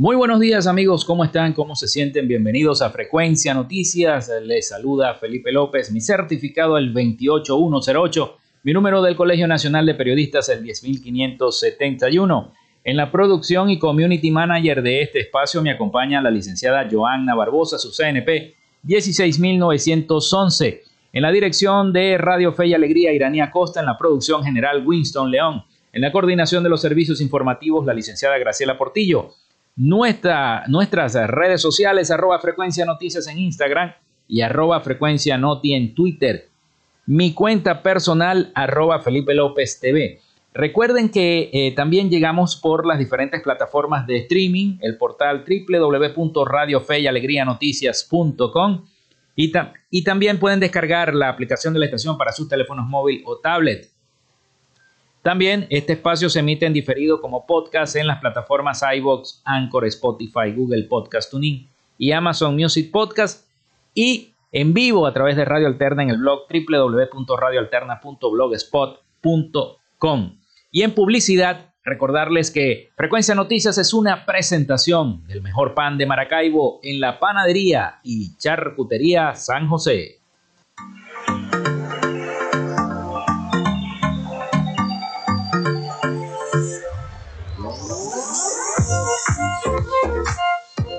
Muy buenos días amigos, ¿cómo están? ¿Cómo se sienten? Bienvenidos a Frecuencia Noticias. Les saluda Felipe López, mi certificado el 28108, mi número del Colegio Nacional de Periodistas el 10571. En la producción y community manager de este espacio me acompaña la licenciada Joanna Barbosa, su CNP 16911. En la dirección de Radio Fe y Alegría, Iranía Costa, en la producción general Winston León. En la coordinación de los servicios informativos, la licenciada Graciela Portillo nuestra, nuestras redes sociales, arroba frecuencia noticias en Instagram y arroba frecuencia noti en Twitter. Mi cuenta personal, arroba Felipe López TV. Recuerden que eh, también llegamos por las diferentes plataformas de streaming, el portal www.radiofeyalegrianoticias.com y, y también pueden descargar la aplicación de la estación para sus teléfonos móvil o tablet. También este espacio se emite en diferido como podcast en las plataformas iBox, Anchor, Spotify, Google Podcast Tuning y Amazon Music Podcast y en vivo a través de Radio Alterna en el blog www.radioalterna.blogspot.com. Y en publicidad, recordarles que Frecuencia Noticias es una presentación del mejor pan de Maracaibo en la panadería y charcutería San José.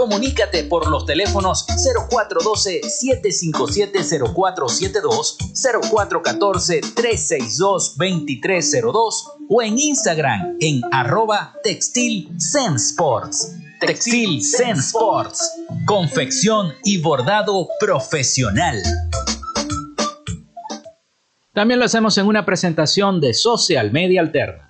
Comunícate por los teléfonos 0412-757-0472, 0414-362-2302 o en Instagram en arroba textil Sports. Textil Zen Sports. Confección y bordado profesional. También lo hacemos en una presentación de Social Media Alterna.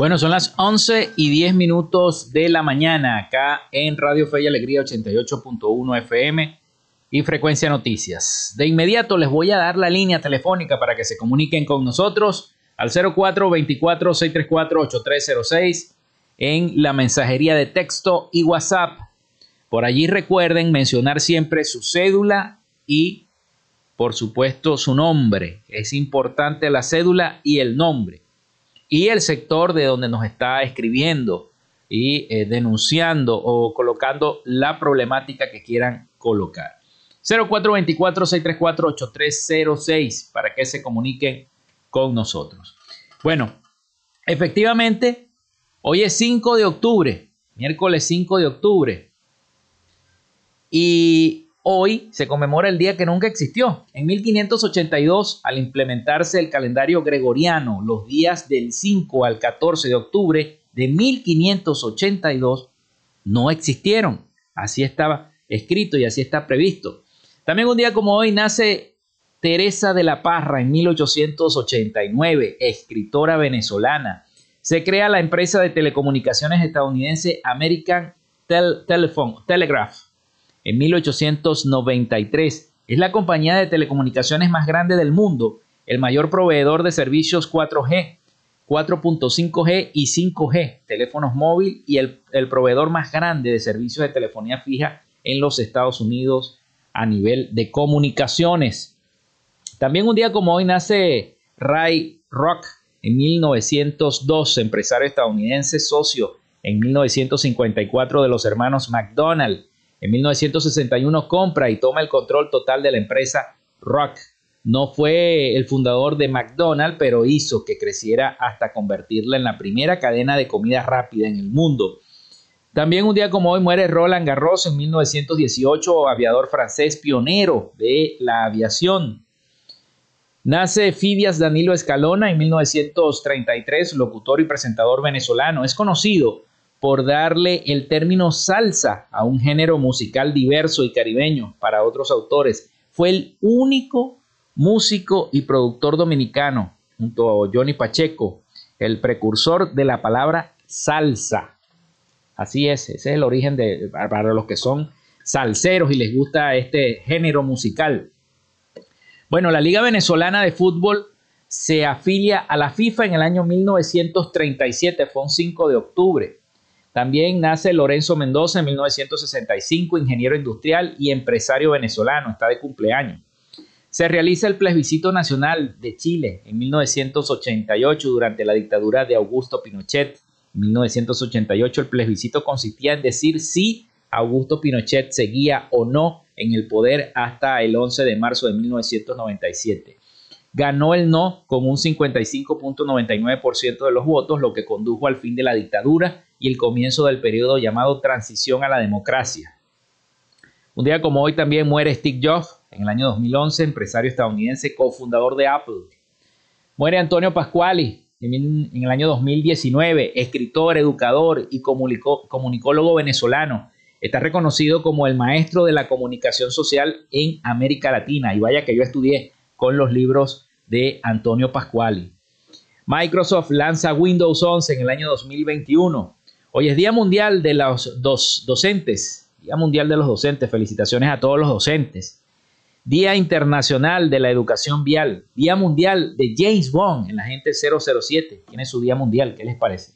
Bueno, son las 11 y 10 minutos de la mañana acá en Radio Fe y Alegría 88.1 FM y Frecuencia Noticias. De inmediato les voy a dar la línea telefónica para que se comuniquen con nosotros al 0424-634-8306 en la mensajería de texto y WhatsApp. Por allí recuerden mencionar siempre su cédula y, por supuesto, su nombre. Es importante la cédula y el nombre y el sector de donde nos está escribiendo y eh, denunciando o colocando la problemática que quieran colocar. 0424-634-8306 para que se comuniquen con nosotros. Bueno, efectivamente, hoy es 5 de octubre, miércoles 5 de octubre. Y Hoy se conmemora el día que nunca existió. En 1582, al implementarse el calendario gregoriano, los días del 5 al 14 de octubre de 1582 no existieron. Así estaba escrito y así está previsto. También un día como hoy nace Teresa de la Parra en 1889, escritora venezolana. Se crea la empresa de telecomunicaciones estadounidense American Telephone, Telegraph en 1893. Es la compañía de telecomunicaciones más grande del mundo, el mayor proveedor de servicios 4G, 4.5G y 5G, teléfonos móviles y el, el, proveedor más grande de servicios de telefonía fija en los Estados Unidos a nivel de comunicaciones. También un día como hoy nace Ray Rock en 1902, empresario estadounidense, socio en 1954 de los hermanos McDonald en 1961 compra y toma el control total de la empresa Rock. No fue el fundador de McDonald's, pero hizo que creciera hasta convertirla en la primera cadena de comida rápida en el mundo. También un día como hoy muere Roland Garros en 1918, aviador francés pionero de la aviación. Nace Fidias Danilo Escalona en 1933, locutor y presentador venezolano. Es conocido por darle el término salsa a un género musical diverso y caribeño para otros autores. Fue el único músico y productor dominicano, junto a Johnny Pacheco, el precursor de la palabra salsa. Así es, ese es el origen de, para los que son salseros y les gusta este género musical. Bueno, la Liga Venezolana de Fútbol se afilia a la FIFA en el año 1937, fue un 5 de octubre. También nace Lorenzo Mendoza en 1965, ingeniero industrial y empresario venezolano, está de cumpleaños. Se realiza el plebiscito nacional de Chile en 1988 durante la dictadura de Augusto Pinochet. En 1988 el plebiscito consistía en decir si Augusto Pinochet seguía o no en el poder hasta el 11 de marzo de 1997. Ganó el no con un 55.99% de los votos, lo que condujo al fin de la dictadura y el comienzo del periodo llamado transición a la democracia. Un día como hoy también muere Steve Jobs, en el año 2011, empresario estadounidense, cofundador de Apple. Muere Antonio Pasquali en, el año 2019, escritor, educador y comunicólogo venezolano. Está reconocido como el maestro de la comunicación social en América Latina. Y vaya que yo estudié con los libros de Antonio Pasquali. Microsoft lanza Windows 11 en el año 2021. Hoy es Día Mundial de los dos docentes. Día Mundial de los Docentes. Felicitaciones a todos los docentes. Día Internacional de la Educación Vial. Día Mundial de James Bond en la gente 007. Tiene su Día Mundial. ¿Qué les parece?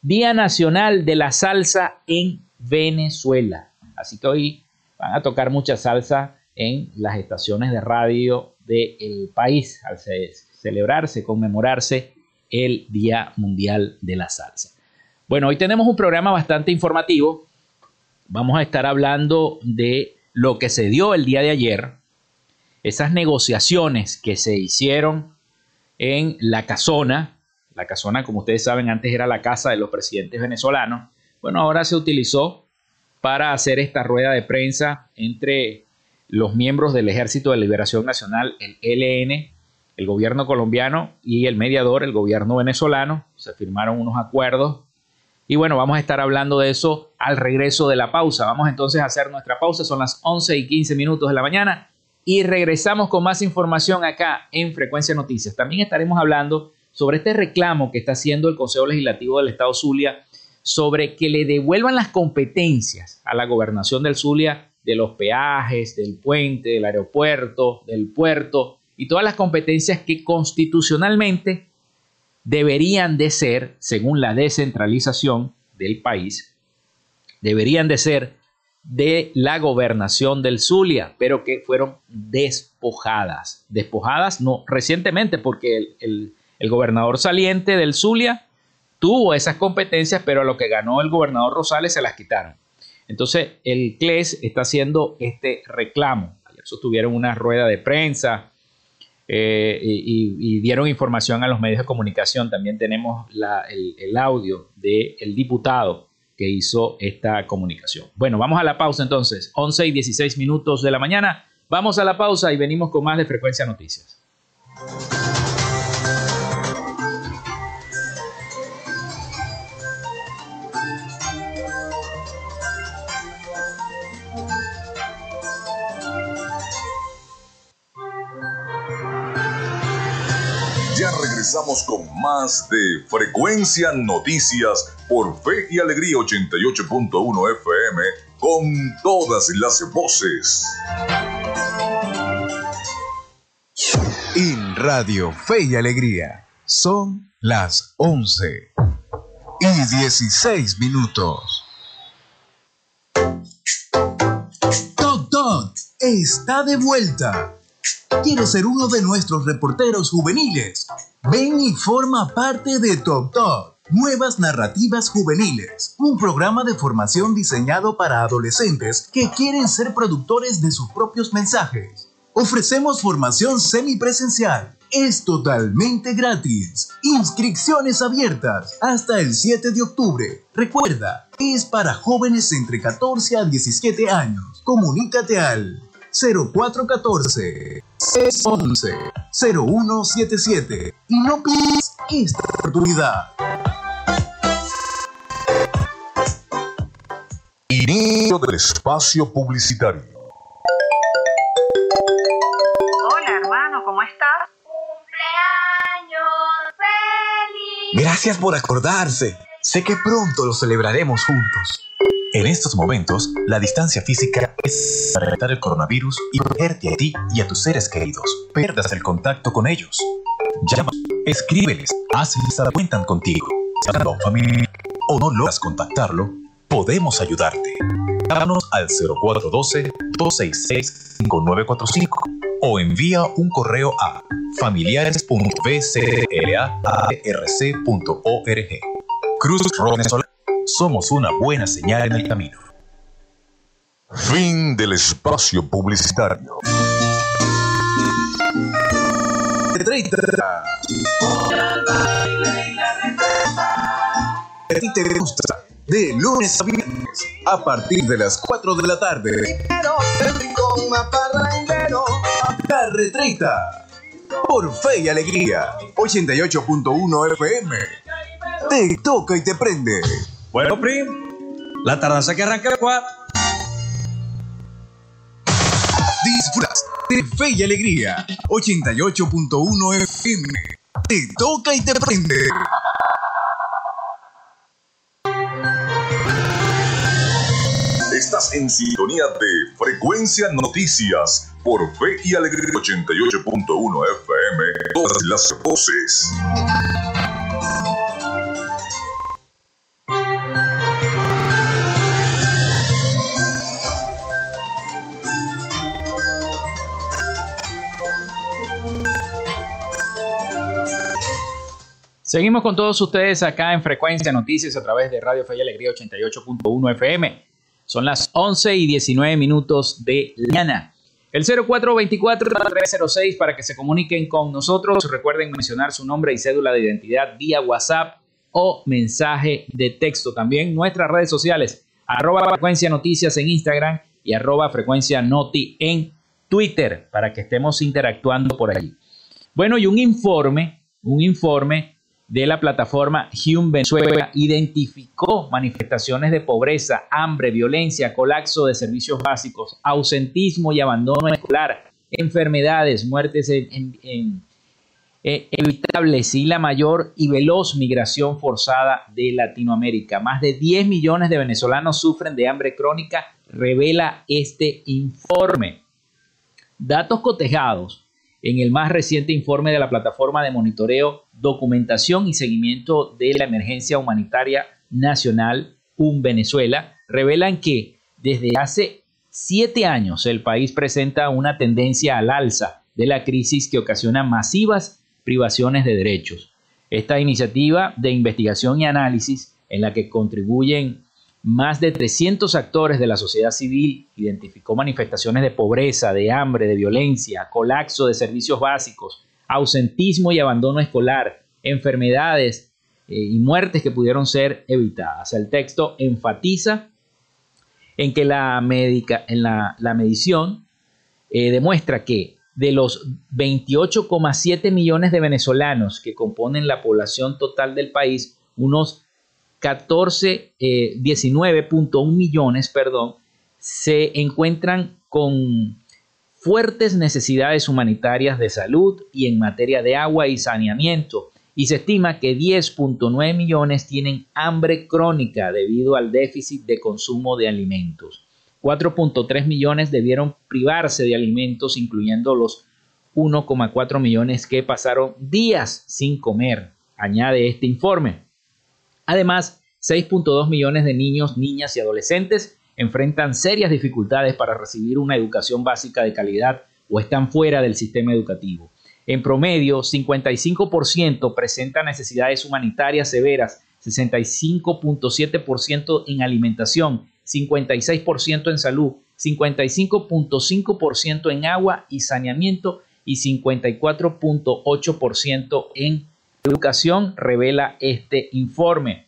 Día Nacional de la Salsa en Venezuela. Así que hoy van a tocar mucha salsa en las estaciones de radio del país al celebrarse, conmemorarse el Día Mundial de la Salsa. Bueno, hoy tenemos un programa bastante informativo. Vamos a estar hablando de lo que se dio el día de ayer, esas negociaciones que se hicieron en la casona. La casona, como ustedes saben, antes era la casa de los presidentes venezolanos. Bueno, ahora se utilizó para hacer esta rueda de prensa entre los miembros del Ejército de Liberación Nacional, el ELN, el gobierno colombiano y el mediador, el gobierno venezolano. Se firmaron unos acuerdos y bueno, vamos a estar hablando de eso al regreso de la pausa. Vamos entonces a hacer nuestra pausa. Son las 11 y 15 minutos de la mañana y regresamos con más información acá en Frecuencia Noticias. También estaremos hablando sobre este reclamo que está haciendo el Consejo Legislativo del Estado Zulia sobre que le devuelvan las competencias a la gobernación del Zulia de los peajes, del puente, del aeropuerto, del puerto y todas las competencias que constitucionalmente deberían de ser, según la descentralización del país, deberían de ser de la gobernación del Zulia, pero que fueron despojadas. Despojadas no recientemente, porque el, gobernador saliente del Zulia tuvo esas competencias, pero a lo que ganó el gobernador Rosales se las quitaron. Entonces, el CLES está haciendo este reclamo. Ayer sostuvieron una rueda de prensa eh, y, dieron información a los medios de comunicación. También tenemos el, audio del diputado que hizo esta comunicación. Bueno, vamos a la pausa entonces, 11 y 16 minutos de la mañana. Vamos a la pausa y venimos con más de Frecuencia Noticias. Regresamos con más de Frecuencia Noticias por Fe y Alegría 88.1 FM con todas las voces. En Radio Fe y Alegría son las 11 y 16 minutos. Toc Toc está de vuelta ¿Quieres ser uno de nuestros reporteros juveniles? Ven y forma parte de Top Top. Nuevas Narrativas Juveniles, un programa de formación diseñado para adolescentes que quieren ser productores de sus propios mensajes. Ofrecemos formación semipresencial. Es totalmente gratis. Inscripciones abiertas hasta el 7 de octubre. Recuerda, es para jóvenes entre 14 a 17 años. Comunícate al 0414 611 0177 y no pierdas esta oportunidad. Inicio del espacio publicitario. Hola hermano, ¿cómo estás? ¡Cumpleaños feliz! Gracias por acordarse. Sé que pronto lo celebraremos juntos. En estos momentos, la distancia física es para evitar el coronavirus y protegerte a ti y a tus seres queridos. Perdas el contacto con ellos. Llama, escríbeles, hazles saber cuentan contigo. Si a un familiar o no logras contactarlo, podemos ayudarte. Llámanos al 0412-266-5945 o envía un correo a familiares.bclarc.org. Cruz Roja somos una buena señal en el camino. Fin del espacio publicitario. Si te gusta, de lunes a viernes, a partir de las 4 de la tarde. La retreta. Por fe y alegría. 88.1 FM. Te toca y te prende. Bueno, Prim, la tardanza que arranca el cuatro. Disfrutas de Fe y Alegría. 88.1 FM. Te toca y te prende. Estás en sintonía de Frecuencia Noticias por Fe y Alegría 88.1 FM. Todas las voces. Seguimos con todos ustedes acá en Frecuencia Noticias a través de Radio Fe Alegría 88.1 FM. Son las 11 y 19 minutos de la mañana. El 0424-306 para que se comuniquen con nosotros. Recuerden mencionar su nombre y cédula de identidad vía WhatsApp o mensaje de texto. También nuestras redes sociales, arroba frecuencia noticias en Instagram y arroba frecuencia noti en Twitter para que estemos interactuando por allí. Bueno, y un informe, un informe de la plataforma Hume Venezuela identificó manifestaciones de pobreza, hambre, violencia, colapso de servicios básicos, ausentismo y abandono escolar, enfermedades, muertes eh, evitable si la mayor y veloz migración forzada de Latinoamérica. Más de 10 millones de venezolanos sufren de hambre crónica, revela este informe. Datos cotejados en el más reciente informe de la plataforma de monitoreo, documentación y seguimiento de la emergencia humanitaria nacional, un Venezuela, revelan que desde hace siete años el país presenta una tendencia al alza de la crisis que ocasiona masivas privaciones de derechos. Esta iniciativa de investigación y análisis, en la que contribuyen más de 300 actores de la sociedad civil, identificó manifestaciones de pobreza, de hambre, de violencia, colapso de servicios básicos, ausentismo y abandono escolar, enfermedades eh, y muertes que pudieron ser evitadas. El texto enfatiza en que la, en la, medición eh, demuestra que de los 28,7 millones de venezolanos que componen la población total del país, unos 14, 19.1 eh, millones, perdón, se encuentran con fuertes necesidades humanitarias de salud y en materia de agua y saneamiento. Y se estima que 10.9 millones tienen hambre crónica debido al déficit de consumo de alimentos. 4.3 millones debieron privarse de alimentos, incluyendo los 1,4 millones que pasaron días sin comer, añade este informe. Además, 6.2 millones de niños, niñas y adolescentes enfrentan serias dificultades para recibir una educación básica de calidad o están fuera del sistema educativo. En promedio, 55% presenta necesidades humanitarias severas, 65.7% en alimentación 56% en salud, 55.5% en agua y saneamiento y 54.8% en educación, revela este informe.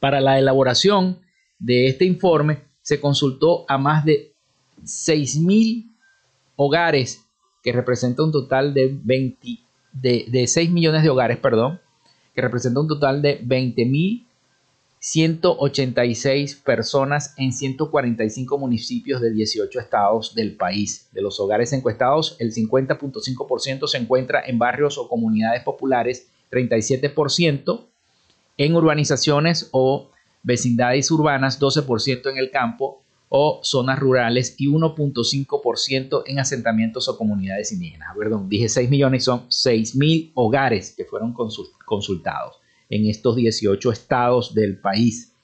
Para la elaboración de este informe se consultó a más de 6.000 hogares, que representa un total de, 20, de, de 6 millones de hogares, perdón, que representa un total de 20.000 186 personas en 145 municipios de 18 estados del país. De los hogares encuestados, el 50.5% se encuentra en barrios o comunidades populares, 37% en urbanizaciones o vecindades urbanas, 12% en el campo o zonas rurales y 1.5% en asentamientos o comunidades indígenas. Perdón, dije 6 millones, son 6 mil hogares que fueron consultados en estos 18 estados del país.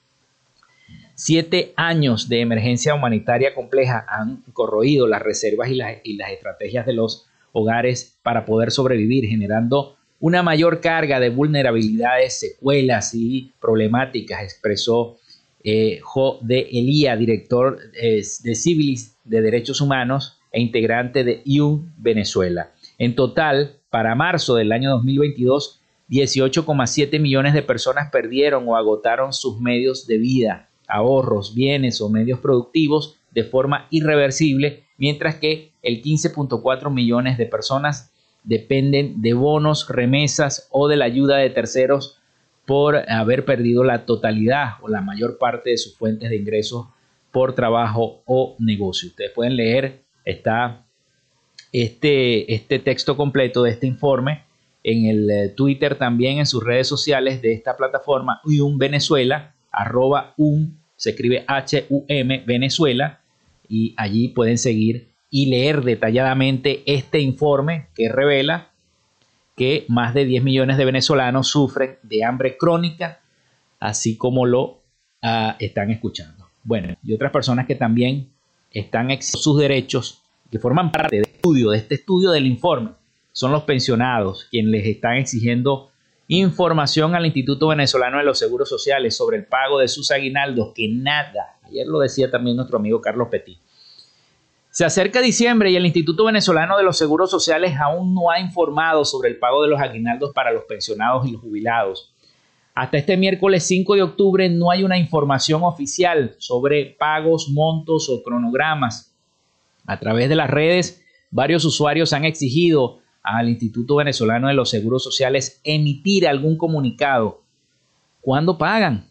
Siete años de emergencia humanitaria compleja han corroído las reservas y las, estrategias de los hogares para poder sobrevivir, generando una mayor carga de vulnerabilidades, secuelas y problemáticas, expresó eh, Jo de Elía, director eh, de Civilis de Derechos Humanos e integrante de IUN Venezuela. En total, para marzo del año 2022, 18,7 millones de personas perdieron o agotaron sus medios de vida, ahorros, bienes o medios productivos de forma irreversible, mientras que el 15.4 millones de personas dependen de bonos, remesas o de la ayuda de terceros por haber perdido la totalidad o la mayor parte de sus fuentes de ingresos por trabajo o negocio. Ustedes pueden leer, está este, este texto completo de este informe en el eh, Twitter también en sus redes sociales de esta plataforma un Venezuela, arroba un, se escribe H-U-M Venezuela, y allí pueden seguir y leer detalladamente este informe que revela que más de 10 millones de venezolanos sufren de hambre crónica, así como lo ah, están escuchando. Bueno, y otras personas que también están en sus derechos, que forman parte del estudio, de este estudio del informe, son los pensionados quienes les están exigiendo información al Instituto Venezolano de los Seguros Sociales sobre el pago de sus aguinaldos, que nada, ayer lo decía también nuestro amigo Carlos Petit. Se acerca diciembre y el Instituto Venezolano de los Seguros Sociales aún no ha informado sobre el pago de los aguinaldos para los pensionados y los jubilados. Hasta este miércoles 5 de octubre no hay una información oficial sobre pagos, montos o cronogramas. A través de las redes, varios usuarios han exigido al Instituto Venezolano de los Seguros Sociales emitir algún comunicado. ¿Cuándo pagan?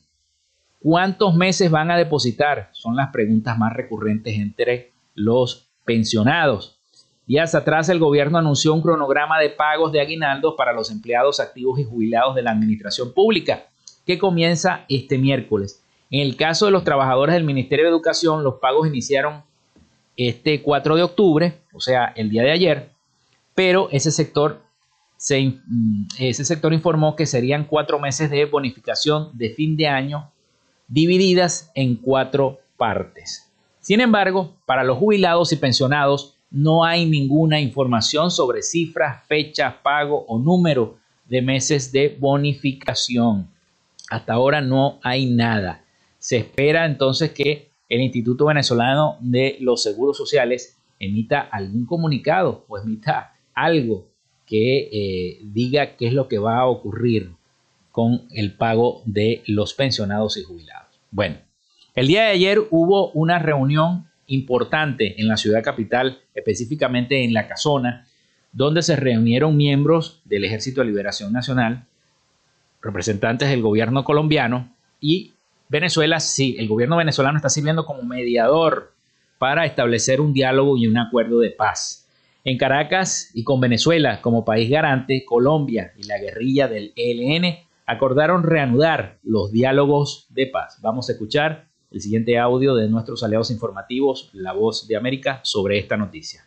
¿Cuántos meses van a depositar? Son las preguntas más recurrentes entre los pensionados. Días atrás el gobierno anunció un cronograma de pagos de aguinaldos para los empleados activos y jubilados de la administración pública, que comienza este miércoles. En el caso de los trabajadores del Ministerio de Educación, los pagos iniciaron este 4 de octubre, o sea, el día de ayer, pero ese sector, mm, ese sector informó que serían cuatro meses de bonificación de fin de año divididas en cuatro partes. Sin embargo, para los jubilados y pensionados no hay ninguna información sobre cifras, fechas, pago o número de meses de bonificación. Hasta ahora no hay nada. Se espera entonces que el Instituto Venezolano de los Seguros Sociales emita algún comunicado o emita algo que eh, diga qué es lo que va a ocurrir con el pago de los pensionados y jubilados. Bueno, el día de ayer hubo una reunión importante en la ciudad capital, específicamente en La Casona, donde se reunieron miembros del Ejército de Liberación Nacional, representantes del gobierno colombiano y Venezuela, sí, el gobierno venezolano está sirviendo como mediador para establecer un diálogo y un acuerdo de paz. En Caracas y con Venezuela como país garante, Colombia y la guerrilla del ELN acordaron reanudar los diálogos de paz. Vamos a escuchar el siguiente audio de nuestros aliados informativos, La Voz de América, sobre esta noticia.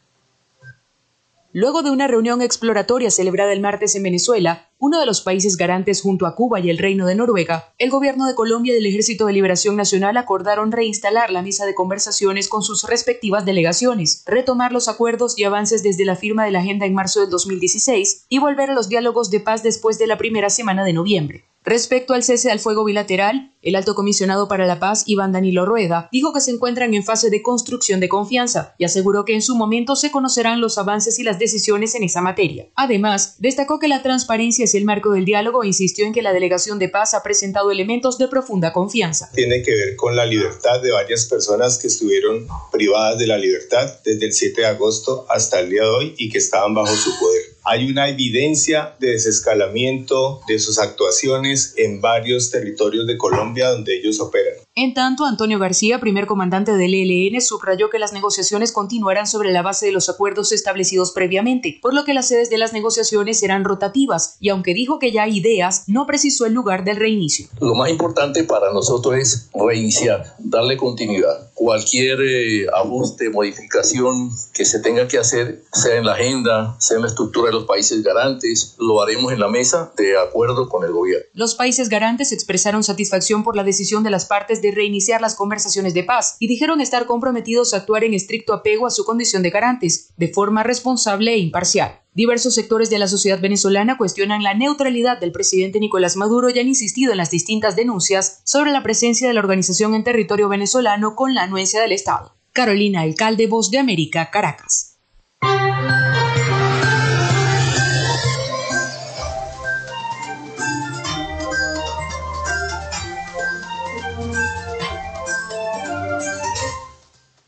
Luego de una reunión exploratoria celebrada el martes en Venezuela, uno de los países garantes junto a Cuba y el Reino de Noruega, el gobierno de Colombia y el Ejército de Liberación Nacional acordaron reinstalar la mesa de conversaciones con sus respectivas delegaciones, retomar los acuerdos y avances desde la firma de la agenda en marzo del 2016 y volver a los diálogos de paz después de la primera semana de noviembre. Respecto al cese al fuego bilateral, el alto comisionado para la paz, Iván Danilo Rueda, dijo que se encuentran en fase de construcción de confianza y aseguró que en su momento se conocerán los avances y las decisiones en esa materia. Además, destacó que la transparencia es el marco del diálogo e insistió en que la delegación de paz ha presentado elementos de profunda confianza. Tiene que ver con la libertad de varias personas que estuvieron privadas de la libertad desde el 7 de agosto hasta el día de hoy y que estaban bajo su poder hay una evidencia de desescalamiento de sus actuaciones en varios territorios de Colombia donde ellos operan. En tanto, Antonio García, primer comandante del ELN, subrayó que las negociaciones continuarán sobre la base de los acuerdos establecidos previamente, por lo que las sedes de las negociaciones serán rotativas, y aunque dijo que ya hay ideas, no precisó el lugar del reinicio. Lo más importante para nosotros es reiniciar, darle continuidad. Cualquier eh, ajuste, modificación que se tenga que hacer, sea en la agenda, sea en la estructura de los países garantes, lo haremos en la mesa de acuerdo con el gobierno. Los países garantes expresaron satisfacción por la decisión de las partes de reiniciar las conversaciones de paz y dijeron estar comprometidos a actuar en estricto apego a su condición de garantes, de forma responsable e imparcial. Diversos sectores de la sociedad venezolana cuestionan la neutralidad del presidente Nicolás Maduro y han insistido en las distintas denuncias sobre la presencia de la organización en territorio venezolano con la anuencia del Estado. Carolina Alcalde, Voz de América, Caracas.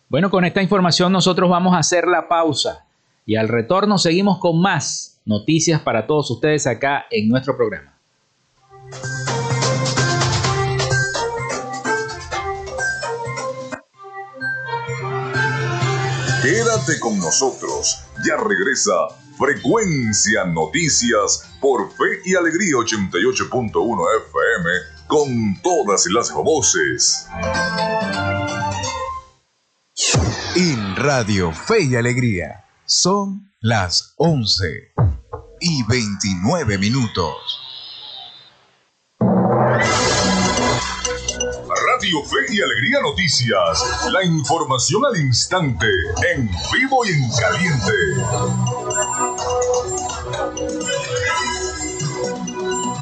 Bueno, con esta información nosotros vamos a hacer la pausa y al retorno seguimos con más noticias para todos ustedes acá en nuestro programa. Quédate con nosotros, ya regresa Frecuencia Noticias por Fe y Alegría 88.1 FM con todas las voces. Radio Fe y Alegría son las 11 y 29 minutos. Radio Fe y Alegría Noticias. La información al instante, en vivo y en caliente.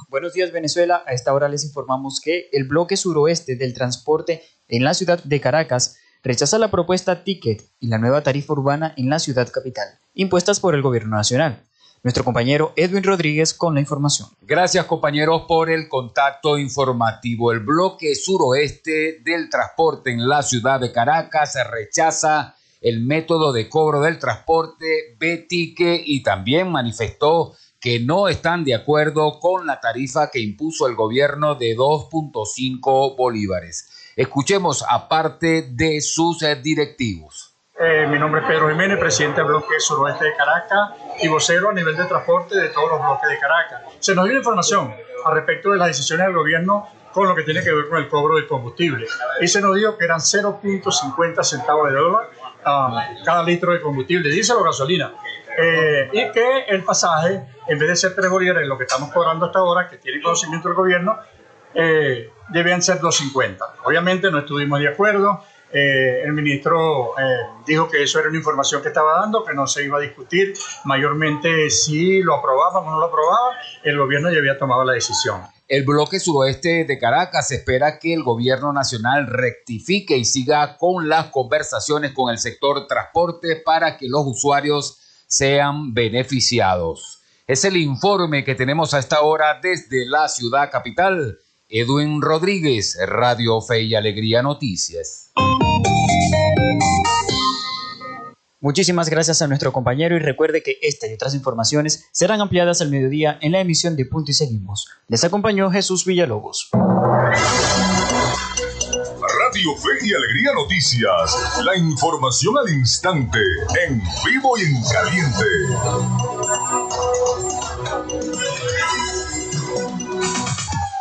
Buenos días Venezuela, a esta hora les informamos que el bloque suroeste del transporte en la ciudad de Caracas rechaza la propuesta Ticket y la nueva tarifa urbana en la ciudad capital, impuestas por el gobierno nacional. Nuestro compañero Edwin Rodríguez con la información. Gracias compañeros por el contacto informativo. El bloque suroeste del transporte en la ciudad de Caracas rechaza el método de cobro del transporte B-Ticket y también manifestó que no están de acuerdo con la tarifa que impuso el gobierno de 2.5 bolívares. Escuchemos a parte de sus eh, directivos. Eh, mi nombre es Pedro Jiménez, presidente del bloque suroeste de Caracas y vocero a nivel de transporte de todos los bloques de Caracas. Se nos dio información al respecto de las decisiones del gobierno con lo que tiene que ver con el cobro del combustible. Y se nos dijo que eran 0.50 centavos de dólar um, cada litro de combustible, diésel o gasolina. Eh, y que el pasaje, en vez de ser 3 bolívares, lo que estamos cobrando hasta ahora, que tiene conocimiento del gobierno, eh, debían ser 2.50. Obviamente no estuvimos de acuerdo. Eh, el ministro eh, dijo que eso era una información que estaba dando, que no se iba a discutir. Mayormente si lo aprobaban o no lo aprobaban, el gobierno ya había tomado la decisión. El bloque suroeste de Caracas espera que el gobierno nacional rectifique y siga con las conversaciones con el sector transporte para que los usuarios sean beneficiados. Es el informe que tenemos a esta hora desde la ciudad capital. Edwin Rodríguez, Radio Fe y Alegría Noticias. Muchísimas gracias a nuestro compañero y recuerde que esta y otras informaciones serán ampliadas al mediodía en la emisión de Punto y Seguimos. Les acompañó Jesús Villalobos. Radio Fe y Alegría Noticias. La información al instante, en vivo y en caliente.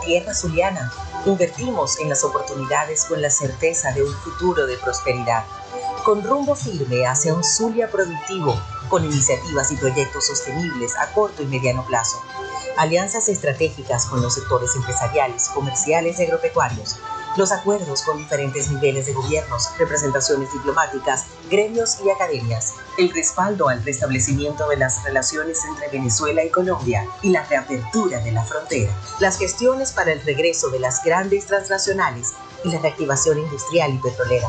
Tierra zuliana. Invertimos en las oportunidades con la certeza de un futuro de prosperidad, con rumbo firme hacia un Zulia productivo, con iniciativas y proyectos sostenibles a corto y mediano plazo, alianzas estratégicas con los sectores empresariales, comerciales y agropecuarios, los acuerdos con diferentes niveles de gobiernos, representaciones diplomáticas, gremios y academias, el respaldo al restablecimiento de las relaciones entre Venezuela y Colombia y la reapertura de la frontera, las gestiones para el regreso de las grandes transnacionales y la reactivación industrial y petrolera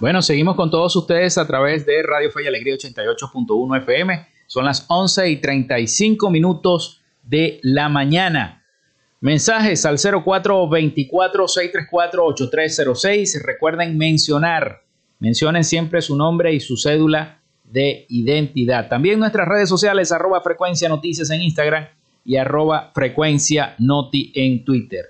Bueno, seguimos con todos ustedes a través de Radio Fe y Alegría 88.1 FM. Son las 11 y 35 minutos de la mañana. Mensajes al 0424-634-8306. Recuerden mencionar, mencionen siempre su nombre y su cédula de identidad. También nuestras redes sociales, arroba frecuencia noticias en Instagram y arroba frecuencia noti en Twitter.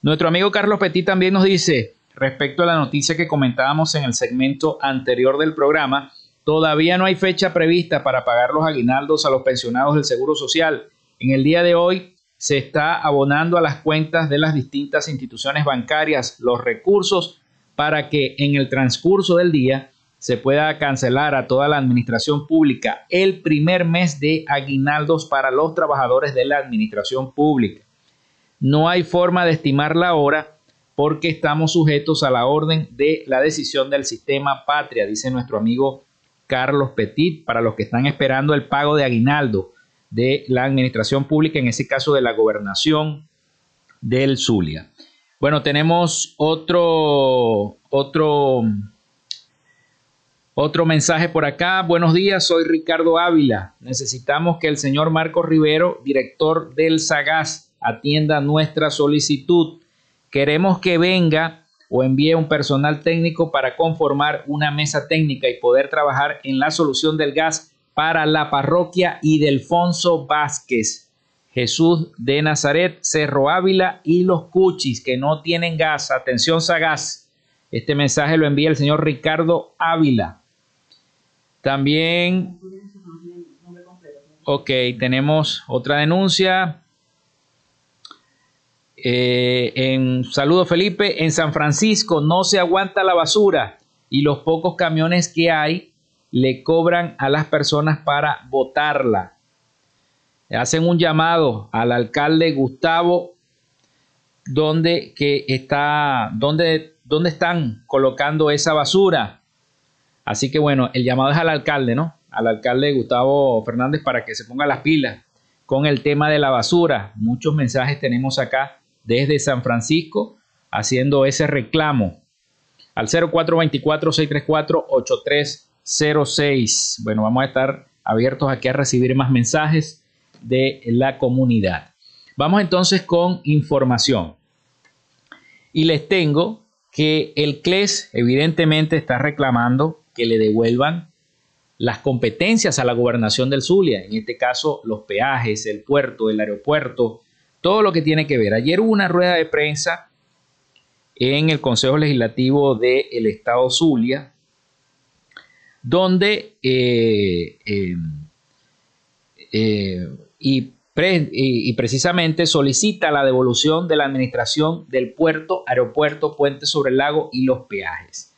Nuestro amigo Carlos Petit también nos dice, respecto a la noticia que comentábamos en el segmento anterior del programa, todavía no hay fecha prevista para pagar los aguinaldos a los pensionados del Seguro Social. En el día de hoy se está abonando a las cuentas de las distintas instituciones bancarias los recursos para que en el transcurso del día se pueda cancelar a toda la administración pública el primer mes de aguinaldos para los trabajadores de la administración pública. No hay forma de estimar la hora porque estamos sujetos a la orden de la decisión del sistema patria, dice nuestro amigo Carlos Petit, para los que están esperando el pago de aguinaldo de la administración pública, en ese caso de la gobernación del Zulia. Bueno, tenemos otro, otro, otro mensaje por acá. Buenos días, soy Ricardo Ávila. Necesitamos que el señor Marco Rivero, director del SAGAS, atienda nuestra solicitud. Queremos que venga o envíe un personal técnico para conformar una mesa técnica y poder trabajar en la solución del gas para la parroquia Idelfonso Vázquez, Jesús de Nazaret, Cerro Ávila y los Cuchis que no tienen gas. Atención, Sagaz. Este mensaje lo envía el señor Ricardo Ávila. También, ok, tenemos otra denuncia. Eh, en saludo Felipe, en San Francisco no se aguanta la basura y los pocos camiones que hay le cobran a las personas para votarla. Hacen un llamado al alcalde Gustavo donde que está donde, donde están colocando esa basura. Así que bueno, el llamado es al alcalde, ¿no? Al alcalde Gustavo Fernández para que se ponga las pilas con el tema de la basura. Muchos mensajes tenemos acá desde San Francisco haciendo ese reclamo al 0424 634 83 06. Bueno, vamos a estar abiertos aquí a recibir más mensajes de la comunidad. Vamos entonces con información. Y les tengo que el CLES evidentemente está reclamando que le devuelvan las competencias a la gobernación del Zulia, en este caso los peajes, el puerto, el aeropuerto, todo lo que tiene que ver. Ayer hubo una rueda de prensa en el Consejo Legislativo del Estado Zulia, donde eh, eh, eh, y, y, precisamente solicita la devolución de la administración del puerto, aeropuerto, puente sobre el lago y los peajes.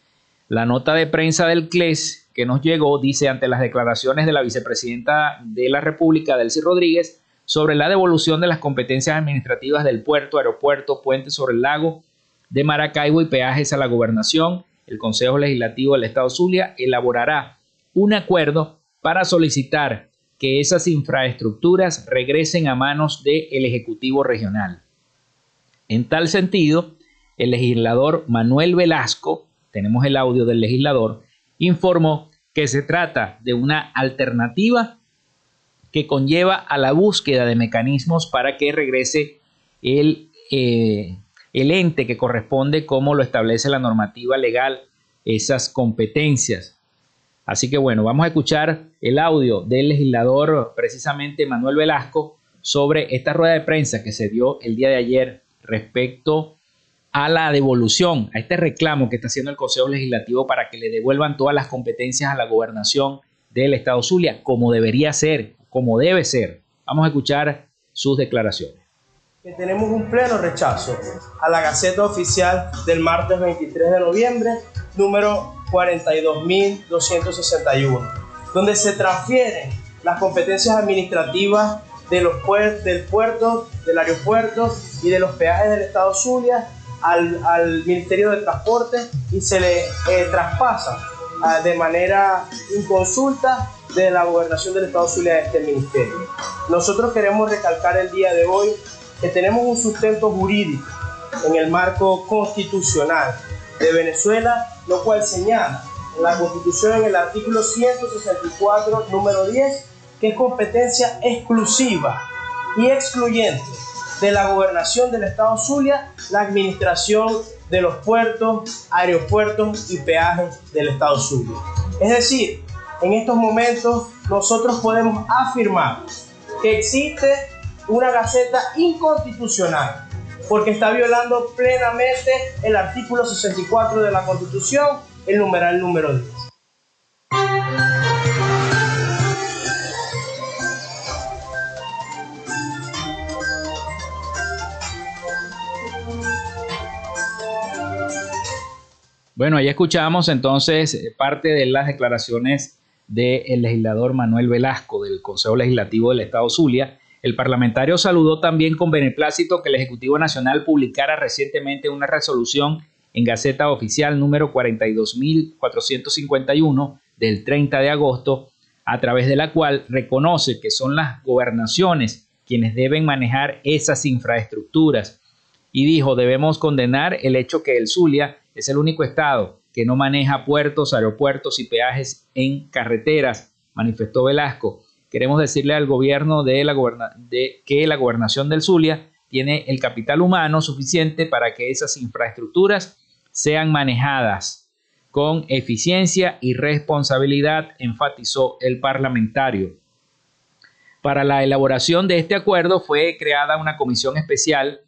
La nota de prensa del CLES que nos llegó dice ante las declaraciones de la vicepresidenta de la República, Delcy Rodríguez, sobre la devolución de las competencias administrativas del puerto, aeropuerto, puente sobre el lago de Maracaibo y peajes a la gobernación, el Consejo Legislativo del Estado Zulia elaborará un acuerdo para solicitar que esas infraestructuras regresen a manos del Ejecutivo Regional. En tal sentido, el legislador Manuel Velasco, tenemos el audio del legislador, informó que se trata de una alternativa que conlleva a la búsqueda de mecanismos para que regrese el eh, el ente que corresponde como lo establece la normativa legal esas competencias. Así que bueno, vamos a escuchar el audio del legislador precisamente Manuel Velasco sobre esta rueda de prensa que se dio el día de ayer respecto a la devolución, a este reclamo que está haciendo el Consejo Legislativo para que le devuelvan todas las competencias a la gobernación del Estado Zulia, como debería ser, como debe ser. Vamos a escuchar sus declaraciones tenemos un pleno rechazo a la Gaceta Oficial del martes 23 de noviembre, número 42.261, donde se transfieren las competencias administrativas de los del puerto, del aeropuerto y de los peajes del Estado Zulia al, Ministerio de Transporte y se le eh, traspasa de manera inconsulta de la gobernación del Estado Zulia a este ministerio. Nosotros queremos recalcar el día de hoy que tenemos un sustento jurídico en el marco constitucional de Venezuela, lo cual señala en la Constitución en el artículo 164, número 10, que es competencia exclusiva y excluyente de la gobernación del estado Zulia la administración de los puertos, aeropuertos y peajes del estado Zulia. Es decir, en estos momentos nosotros podemos afirmar que existe una gaceta inconstitucional porque está violando plenamente el artículo 64 de la Constitución, el numeral número 10. Bueno, ahí escuchamos entonces eh, parte de las declaraciones del legislador Manuel Velasco del Consejo Legislativo del Estado Zulia. El parlamentario saludó también con beneplácito que el Ejecutivo Nacional publicara recientemente una resolución en Gaceta Oficial número 42.451 del 30 de agosto, a través de la cual reconoce que son las gobernaciones quienes deben manejar esas infraestructuras. Y dijo, debemos condenar el hecho que el Zulia es el único estado que no maneja puertos, aeropuertos y peajes en carreteras, manifestó Velasco. Queremos decirle al gobierno de, la que la gobernación del Zulia tiene el capital humano suficiente para que esas infraestructuras sean manejadas con eficiencia y responsabilidad, enfatizó el parlamentario. Para la elaboración de este acuerdo fue creada una comisión especial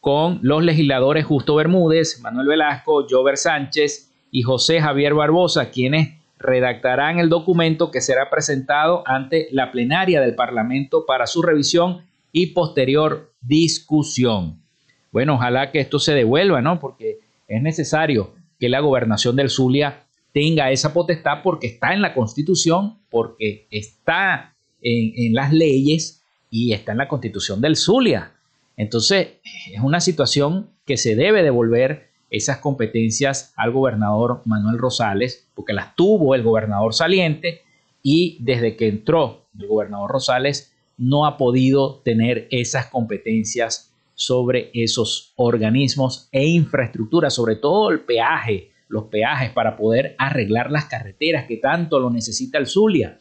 con los legisladores Justo Bermúdez, Manuel Velasco, Jover Sánchez y José Javier Barbosa, quienes redactarán el documento que será presentado ante la plenaria del Parlamento para su revisión y posterior discusión. Bueno, ojalá que esto se devuelva, ¿no? Porque es necesario que la gobernación del Zulia tenga esa potestad porque está en la Constitución, porque está en, en las leyes y está en la Constitución del Zulia. Entonces, es una situación que se debe devolver esas competencias al gobernador Manuel Rosales, porque las tuvo el gobernador saliente y desde que entró el gobernador Rosales no ha podido tener esas competencias sobre esos organismos e infraestructuras, sobre todo el peaje, los peajes para poder arreglar las carreteras que tanto lo necesita el Zulia.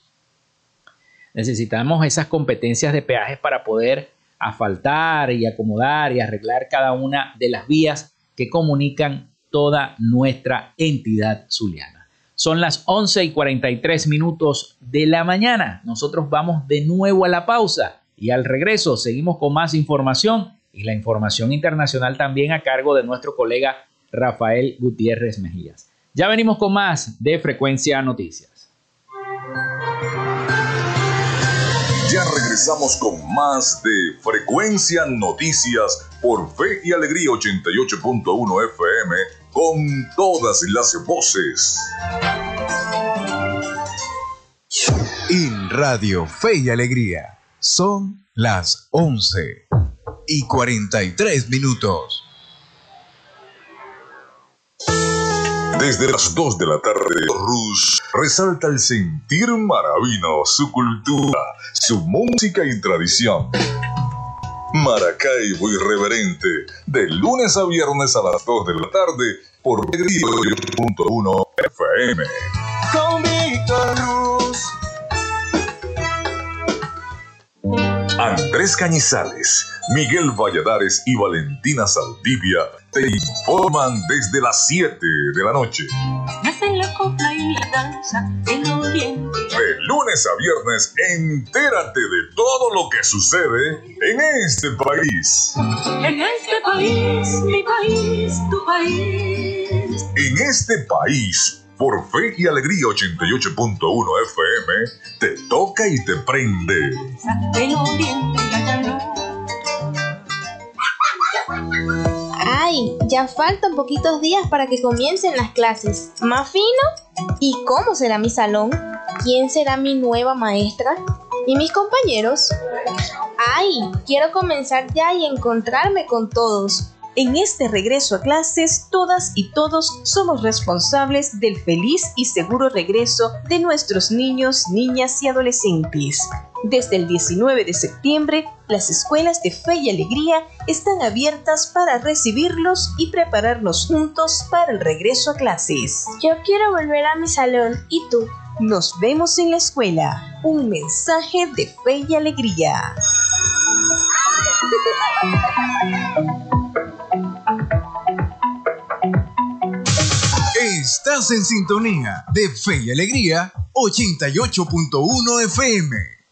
Necesitamos esas competencias de peajes para poder asfaltar y acomodar y arreglar cada una de las vías que comunican toda nuestra entidad zuliana. Son las 11 y 43 minutos de la mañana. Nosotros vamos de nuevo a la pausa y al regreso seguimos con más información y la información internacional también a cargo de nuestro colega Rafael Gutiérrez Mejías. Ya venimos con más de Frecuencia Noticias. Regresamos con más de Frecuencia Noticias por Fe y Alegría 88.1 FM con todas las voces. En Radio Fe y Alegría son las 11 y 43 minutos. Desde las 2 de la tarde, Rus resalta el sentir maravino, su cultura, su música y tradición. Maracaibo irreverente, de lunes a viernes a las 2 de la tarde por 1 FM. Con Víctor Ruz. Andrés Cañizales, Miguel Valladares y Valentina Saldivia te informan desde las 7 de la noche. la copla y la danza oriente. De lunes a viernes, entérate de todo lo que sucede en este país. En este país, mi país, tu país. En este país, por Fe y Alegría 88.1 FM, te toca y te prende. Ay, ya faltan poquitos días para que comiencen las clases. ¿Más fino? ¿Y cómo será mi salón? ¿Quién será mi nueva maestra? ¿Y mis compañeros? ¡Ay! Quiero comenzar ya y encontrarme con todos. En este regreso a clases, todas y todos somos responsables del feliz y seguro regreso de nuestros niños, niñas y adolescentes. Desde el 19 de septiembre, las escuelas de fe y alegría están abiertas para recibirlos y prepararnos juntos para el regreso a clases. Yo quiero volver a mi salón, ¿y tú? Nos vemos en la escuela. Un mensaje de fe y alegría. Estás en sintonía de Fe y Alegría 88.1 FM.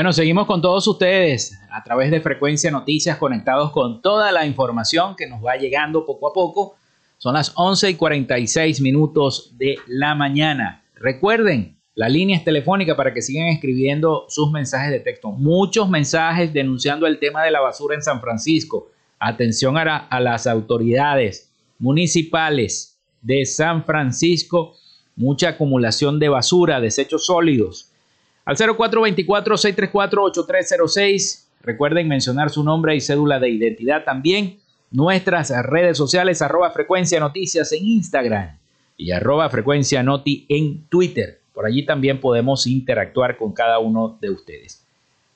Bueno, seguimos con todos ustedes a través de Frecuencia Noticias conectados con toda la información que nos va llegando poco a poco. Son las 11 y 46 minutos de la mañana. Recuerden, la línea es telefónica para que sigan escribiendo sus mensajes de texto. Muchos mensajes denunciando el tema de la basura en San Francisco. Atención a, a las autoridades municipales de San Francisco. Mucha acumulación de basura, desechos sólidos al 0424-634-8306. Recuerden mencionar su nombre y cédula de identidad también. Nuestras redes sociales, arroba frecuencia noticias en Instagram y arroba frecuencia noti en Twitter. Por allí también podemos interactuar con cada uno de ustedes.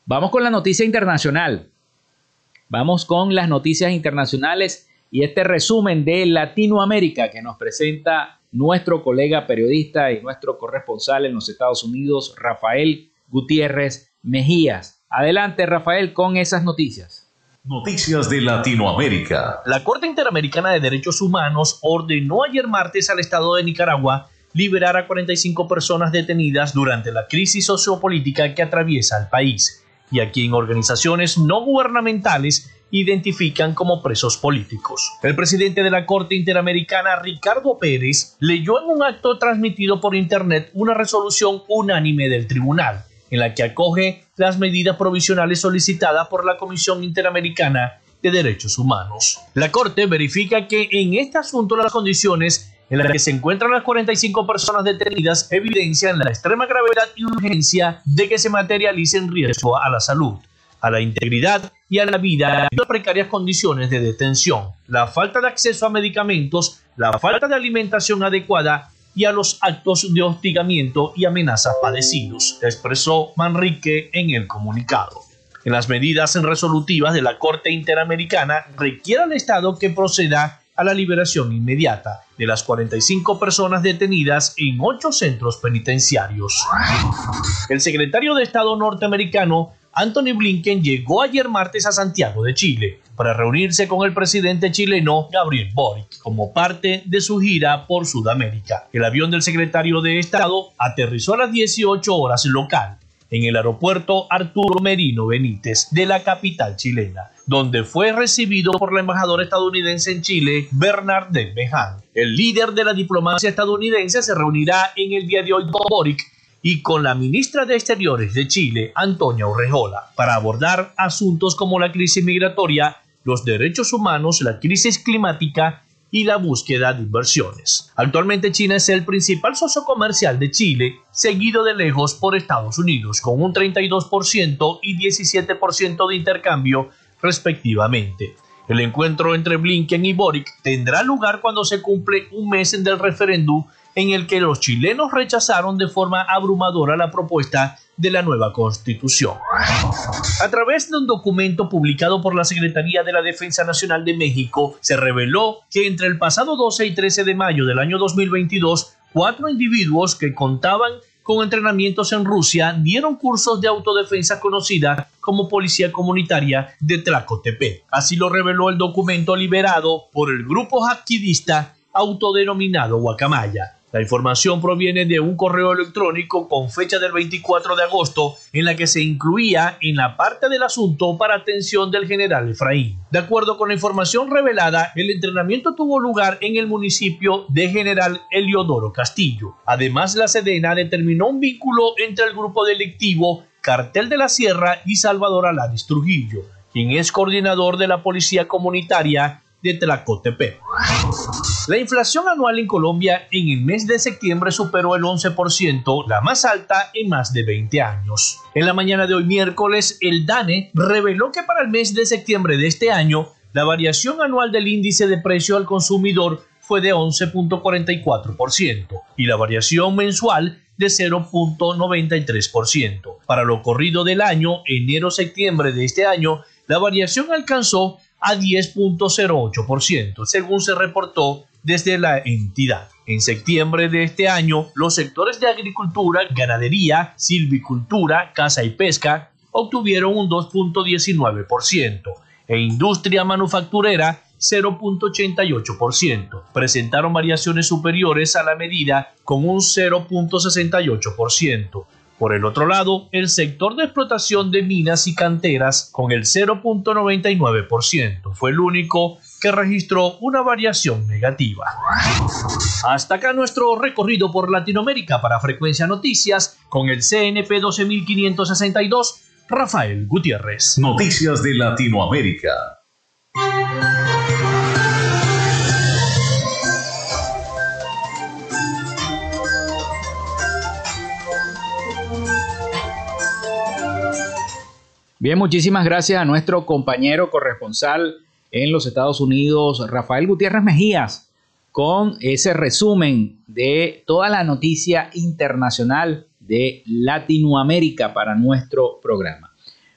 Vamos con la noticia internacional. Vamos con las noticias internacionales y este resumen de Latinoamérica que nos presenta nuestro colega periodista y nuestro corresponsal en los Estados Unidos, Rafael Gutiérrez Mejías. Adelante, Rafael, con esas noticias. Noticias de Latinoamérica. La Corte Interamericana de Derechos Humanos ordenó ayer martes al Estado de Nicaragua liberar a 45 personas detenidas durante la crisis sociopolítica que atraviesa el país y a quien organizaciones no gubernamentales identifican como presos políticos. El presidente de la Corte Interamericana, Ricardo Pérez, leyó en un acto transmitido por Internet una resolución unánime del tribunal, en la que acoge las medidas provisionales solicitadas por la Comisión Interamericana de Derechos Humanos. La Corte verifica que en este asunto las condiciones en las que se encuentran las 45 personas detenidas evidencian la extrema gravedad y urgencia de que se materialice en riesgo a la salud a la integridad y a la vida las precarias condiciones de detención, la falta de acceso a medicamentos, la falta de alimentación adecuada y a los actos de hostigamiento y amenazas padecidos, expresó Manrique en el comunicado. En las medidas resolutivas de la Corte Interamericana requiere al Estado que proceda a la liberación inmediata de las 45 personas detenidas en ocho centros penitenciarios. El secretario de Estado norteamericano Anthony Blinken llegó ayer martes a Santiago de Chile para reunirse con el presidente chileno Gabriel Boric como parte de su gira por Sudamérica. El avión del secretario de Estado aterrizó a las 18 horas local en el aeropuerto Arturo Merino Benítez de la capital chilena, donde fue recibido por la embajadora estadounidense en Chile, Bernard Behan. El líder de la diplomacia estadounidense se reunirá en el día de hoy con Boric y con la ministra de Exteriores de Chile, Antonia Urrejola, para abordar asuntos como la crisis migratoria, los derechos humanos, la crisis climática y la búsqueda de inversiones. Actualmente China es el principal socio comercial de Chile, seguido de lejos por Estados Unidos, con un 32% y 17% de intercambio respectivamente. El encuentro entre Blinken y Boric tendrá lugar cuando se cumple un mes del referéndum en el que los chilenos rechazaron de forma abrumadora la propuesta de la nueva constitución. A través de un documento publicado por la Secretaría de la Defensa Nacional de México, se reveló que entre el pasado 12 y 13 de mayo del año 2022, cuatro individuos que contaban con entrenamientos en Rusia dieron cursos de autodefensa conocida como Policía Comunitaria de Tlacotepec. Así lo reveló el documento liberado por el grupo activista autodenominado Guacamaya. La información proviene de un correo electrónico con fecha del 24 de agosto en la que se incluía en la parte del asunto para atención del general Efraín. De acuerdo con la información revelada, el entrenamiento tuvo lugar en el municipio de General Eliodoro Castillo. Además, la Sedena determinó un vínculo entre el grupo delictivo Cartel de la Sierra y Salvador Alanis Trujillo quien es coordinador de la Policía Comunitaria de Tlacotepec. La inflación anual en Colombia en el mes de septiembre superó el 11%, la más alta en más de 20 años. En la mañana de hoy miércoles, el DANE reveló que para el mes de septiembre de este año, la variación anual del índice de precio al consumidor fue de 11.44% y la variación mensual de 0.93%. Para lo corrido del año, enero-septiembre de este año, la variación alcanzó a 10.08%, según se reportó desde la entidad. En septiembre de este año, los sectores de agricultura, ganadería, silvicultura, caza y pesca obtuvieron un 2.19% e industria manufacturera 0.88%. Presentaron variaciones superiores a la medida con un 0.68%. Por el otro lado, el sector de explotación de minas y canteras, con el 0.99%, fue el único que registró una variación negativa. Hasta acá nuestro recorrido por Latinoamérica para Frecuencia Noticias con el CNP 12562, Rafael Gutiérrez. Noticias de Latinoamérica. Bien, muchísimas gracias a nuestro compañero corresponsal en los Estados Unidos, Rafael Gutiérrez Mejías, con ese resumen de toda la noticia internacional de Latinoamérica para nuestro programa.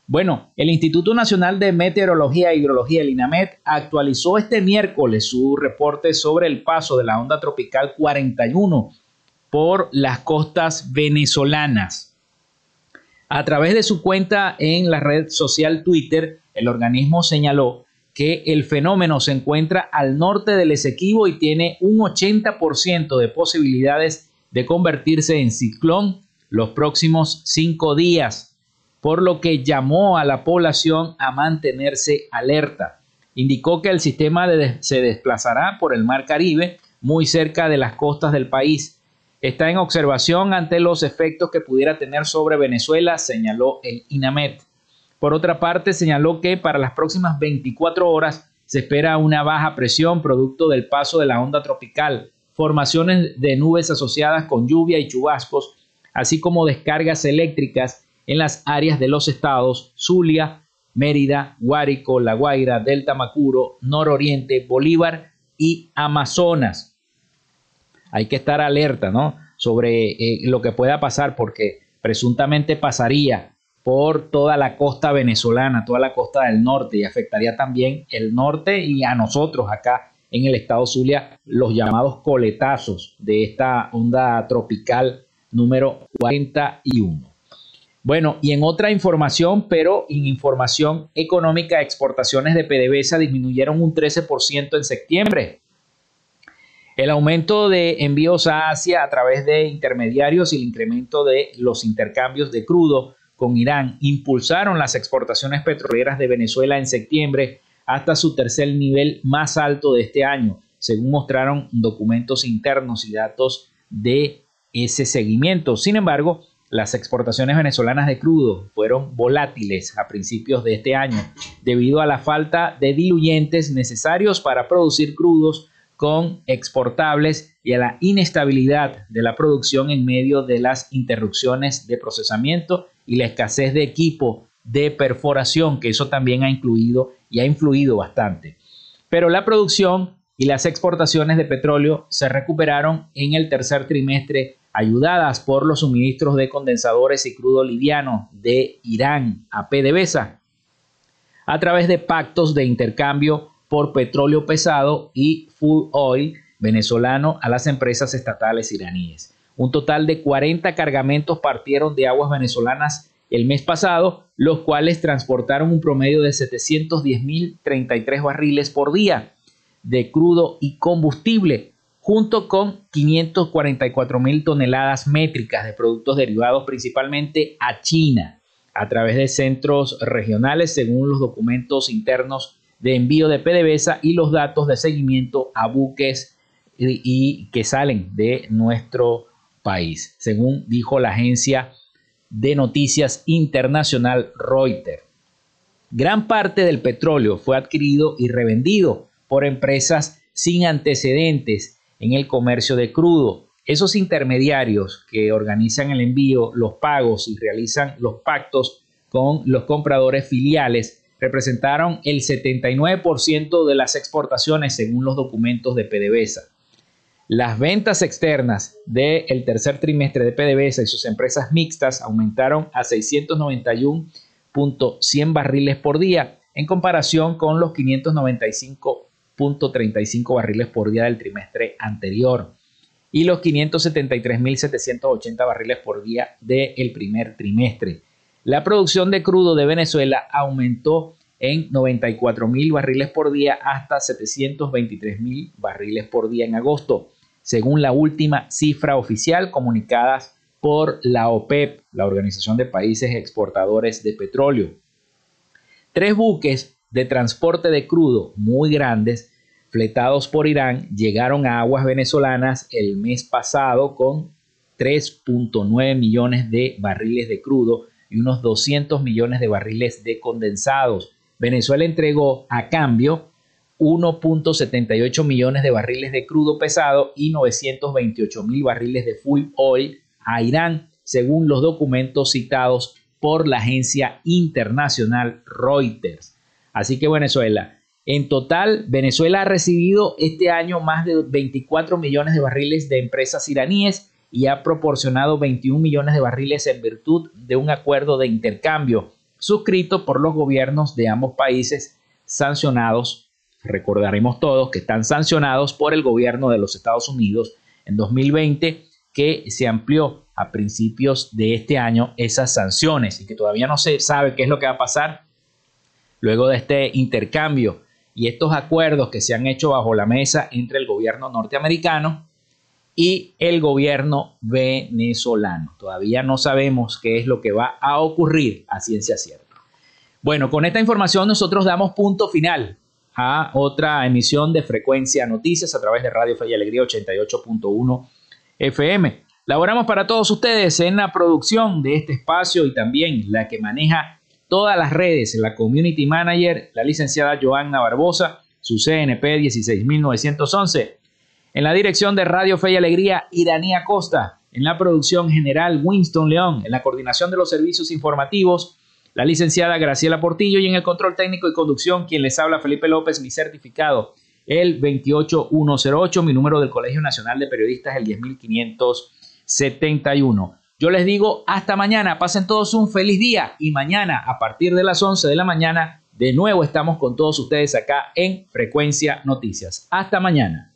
Bueno, el Instituto Nacional de Meteorología e Hidrología, el INAMET, actualizó este miércoles su reporte sobre el paso de la onda tropical 41 por las costas venezolanas. A través de su cuenta en la red social Twitter, el organismo señaló que el fenómeno se encuentra al norte del Esequibo y tiene un 80% de posibilidades de convertirse en ciclón los próximos cinco días, por lo que llamó a la población a mantenerse alerta. Indicó que el sistema se desplazará por el Mar Caribe, muy cerca de las costas del país, está en observación ante los efectos que pudiera tener sobre Venezuela, señaló el INAMET. Por otra parte, señaló que para las próximas 24 horas se espera una baja presión producto del paso de la onda tropical, formaciones de nubes asociadas con lluvia y chubascos, así como descargas eléctricas en las áreas de los estados Zulia, Mérida, Guárico, La Guaira, Delta Macuro, Nororiente, Bolívar y Amazonas hay que estar alerta, ¿no? Sobre eh, lo que pueda pasar, porque presuntamente pasaría por toda la costa venezolana, toda la costa del norte, y afectaría también el norte y a nosotros acá en el estado Zulia, los llamados coletazos de esta onda tropical número 41. Bueno, y en otra información, pero en información económica, exportaciones de PDVSA disminuyeron un 13% en septiembre. El aumento de envíos a Asia a través de intermediarios y el incremento de los intercambios de crudo con Irán impulsaron las exportaciones petroleras de Venezuela en septiembre hasta su tercer nivel más alto de este año, según mostraron documentos internos y datos de ese seguimiento. Sin embargo, las exportaciones venezolanas de crudo fueron volátiles a principios de este año debido a la falta de diluyentes necesarios para producir crudos con exportables y a la inestabilidad de la producción en medio de las interrupciones de procesamiento y la escasez de equipo de perforación, que eso también ha incluido y ha influido bastante. Pero la producción y las exportaciones de petróleo se recuperaron en el tercer trimestre ayudadas por los suministros de condensadores y crudo liviano de Irán a PDVSA a través de pactos de intercambio por petróleo pesado y full oil venezolano a las empresas estatales iraníes. Un total de 40 cargamentos partieron de aguas venezolanas el mes pasado, los cuales transportaron un promedio de 710.033 barriles por día de crudo y combustible, junto con 544.000 toneladas métricas de productos derivados principalmente a China, a través de centros regionales, según los documentos internos de envío de PDVSA y los datos de seguimiento a buques y, que salen de nuestro país, según dijo la agencia de noticias internacional Reuters. Gran parte del petróleo fue adquirido y revendido por empresas sin antecedentes en el comercio de crudo. Esos intermediarios que organizan el envío, los pagos y realizan los pactos con los compradores filiales representaron el 79% de las exportaciones según los documentos de PDVSA. Las ventas externas del tercer trimestre de PDVSA y sus empresas mixtas aumentaron a 691.100 barriles por día en comparación con los 595.35 barriles por día del trimestre anterior y los 573.780 barriles por día del primer trimestre. La producción de crudo de Venezuela aumentó en 94 mil barriles por día hasta 723 mil barriles por día en agosto, según la última cifra oficial comunicada por la OPEP, la Organización de Países Exportadores de Petróleo. Tres buques de transporte de crudo muy grandes, fletados por Irán, llegaron a aguas venezolanas el mes pasado con 3.9 millones de barriles de crudo y unos 200 millones de barriles de condensados. Venezuela entregó a cambio 1.78 millones de barriles de crudo pesado y 928 mil barriles de full oil a Irán, según los documentos citados por la agencia internacional Reuters. Así que Venezuela, en total, Venezuela ha recibido este año más de 24 millones de barriles de empresas iraníes y ha proporcionado 21 millones de barriles en virtud de un acuerdo de intercambio suscrito por los gobiernos de ambos países sancionados, recordaremos todos que están sancionados por el gobierno de los Estados Unidos en 2020 que se amplió a principios de este año esas sanciones y que todavía no se sabe qué es lo que va a pasar luego de este intercambio y estos acuerdos que se han hecho bajo la mesa entre el gobierno norteamericano y el gobierno venezolano. Todavía no sabemos qué es lo que va a ocurrir a ciencia cierta. Bueno, con esta información nosotros damos punto final a otra emisión de Frecuencia Noticias a través de Radio Fe y Alegría 88.1 FM. Laboramos para todos ustedes en la producción de este espacio y también la que maneja todas las redes, la Community Manager, la licenciada Joanna Barbosa, su CNP 16911 en la dirección de Radio Fe y Alegría, Iranía Costa. En la producción general, Winston León. En la coordinación de los servicios informativos, la licenciada Graciela Portillo. Y en el control técnico y conducción, quien les habla, Felipe López, mi certificado, el 28108. Mi número del Colegio Nacional de Periodistas, el 10571. Yo les digo hasta mañana, pasen todos un feliz día y mañana a partir de las 11 de la mañana de nuevo estamos con todos ustedes acá en Frecuencia Noticias. Hasta mañana.